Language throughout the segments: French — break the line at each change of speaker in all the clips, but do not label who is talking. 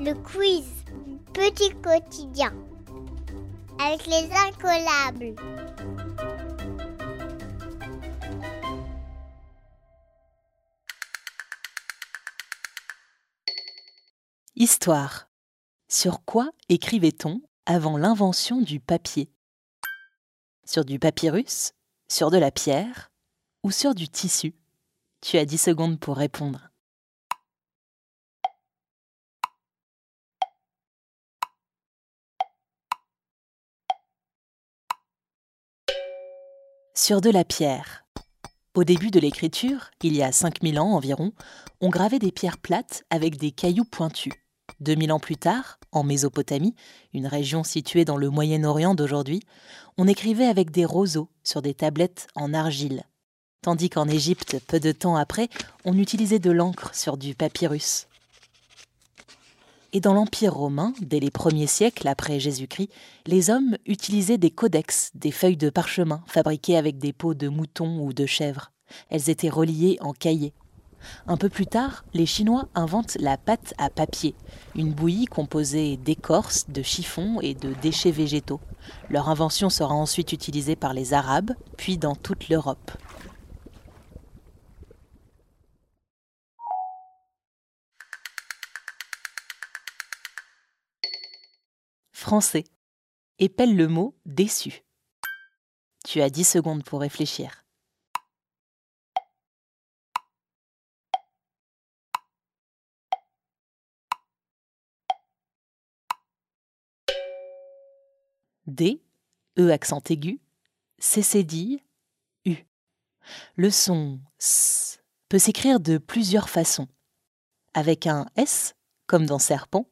Le quiz Petit quotidien avec les incollables.
Histoire. Sur quoi écrivait-on avant l'invention du papier? Sur du papyrus Sur de la pierre Ou sur du tissu? Tu as 10 secondes pour répondre. Sur de la pierre. Au début de l'écriture, il y a 5000 ans environ, on gravait des pierres plates avec des cailloux pointus. 2000 ans plus tard, en Mésopotamie, une région située dans le Moyen-Orient d'aujourd'hui, on écrivait avec des roseaux sur des tablettes en argile. Tandis qu'en Égypte, peu de temps après, on utilisait de l'encre sur du papyrus. Et dans l'Empire romain, dès les premiers siècles après Jésus-Christ, les hommes utilisaient des codex, des feuilles de parchemin fabriquées avec des peaux de mouton ou de chèvre. Elles étaient reliées en cahiers. Un peu plus tard, les Chinois inventent la pâte à papier, une bouillie composée d'écorce, de chiffons et de déchets végétaux. Leur invention sera ensuite utilisée par les Arabes, puis dans toute l'Europe. Français. Épelle le mot déçu. Tu as 10 secondes pour réfléchir. D, E accent aigu, C U. Le son S peut s'écrire de plusieurs façons. Avec un S, comme dans serpent,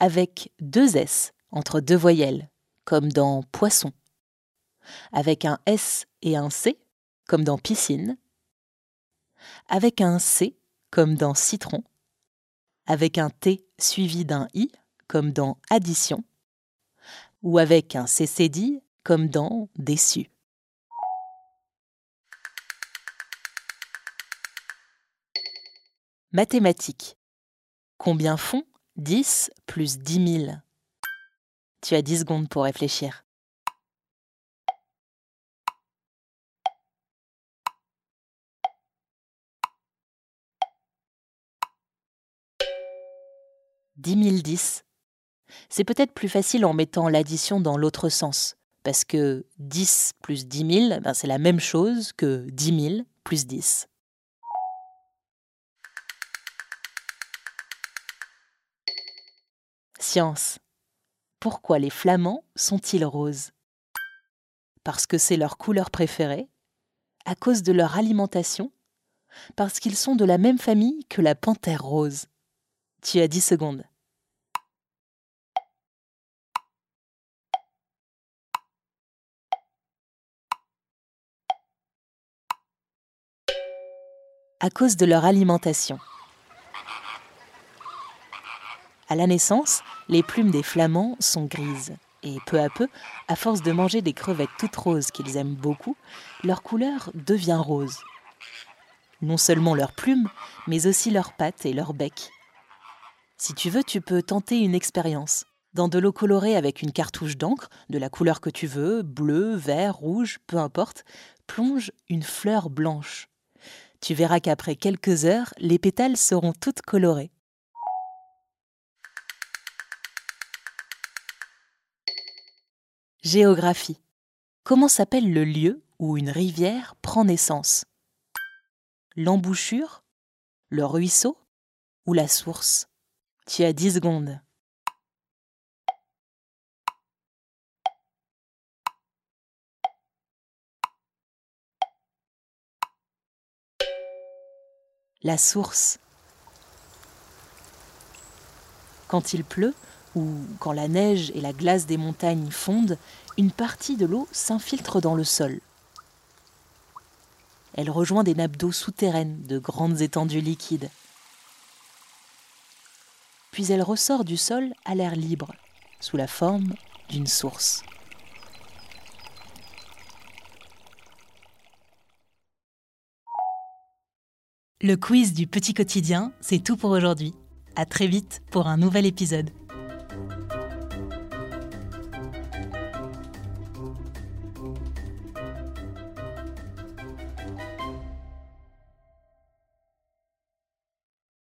avec deux S entre deux voyelles, comme dans poisson, avec un S et un C, comme dans piscine, avec un C, comme dans citron, avec un T suivi d'un I, comme dans addition, ou avec un CCD comme dans déçu. Mathématiques. Combien font 10 plus 10 000 Tu as 10 secondes pour réfléchir. Dix mille dix c'est peut-être plus facile en mettant l'addition dans l'autre sens, parce que 10 plus 10 000, ben c'est la même chose que 10 000 plus 10. Pourquoi les flamands sont-ils roses? Parce que c'est leur couleur préférée? À cause de leur alimentation? Parce qu'ils sont de la même famille que la panthère rose? Tu as 10 secondes. à cause de leur alimentation. À la naissance, les plumes des flamands sont grises. Et peu à peu, à force de manger des crevettes toutes roses qu'ils aiment beaucoup, leur couleur devient rose. Non seulement leurs plumes, mais aussi leurs pattes et leur bec. Si tu veux, tu peux tenter une expérience. Dans de l'eau colorée avec une cartouche d'encre, de la couleur que tu veux, bleu, vert, rouge, peu importe, plonge une fleur blanche. Tu verras qu'après quelques heures, les pétales seront toutes colorées. Géographie. Comment s'appelle le lieu où une rivière prend naissance? L'embouchure? Le ruisseau? Ou la source? Tu as 10 secondes. la source. Quand il pleut, ou quand la neige et la glace des montagnes fondent, une partie de l'eau s'infiltre dans le sol. Elle rejoint des nappes d'eau souterraines de grandes étendues liquides. Puis elle ressort du sol à l'air libre, sous la forme d'une source. Le quiz du petit quotidien, c'est tout pour aujourd'hui. À très vite pour un nouvel épisode.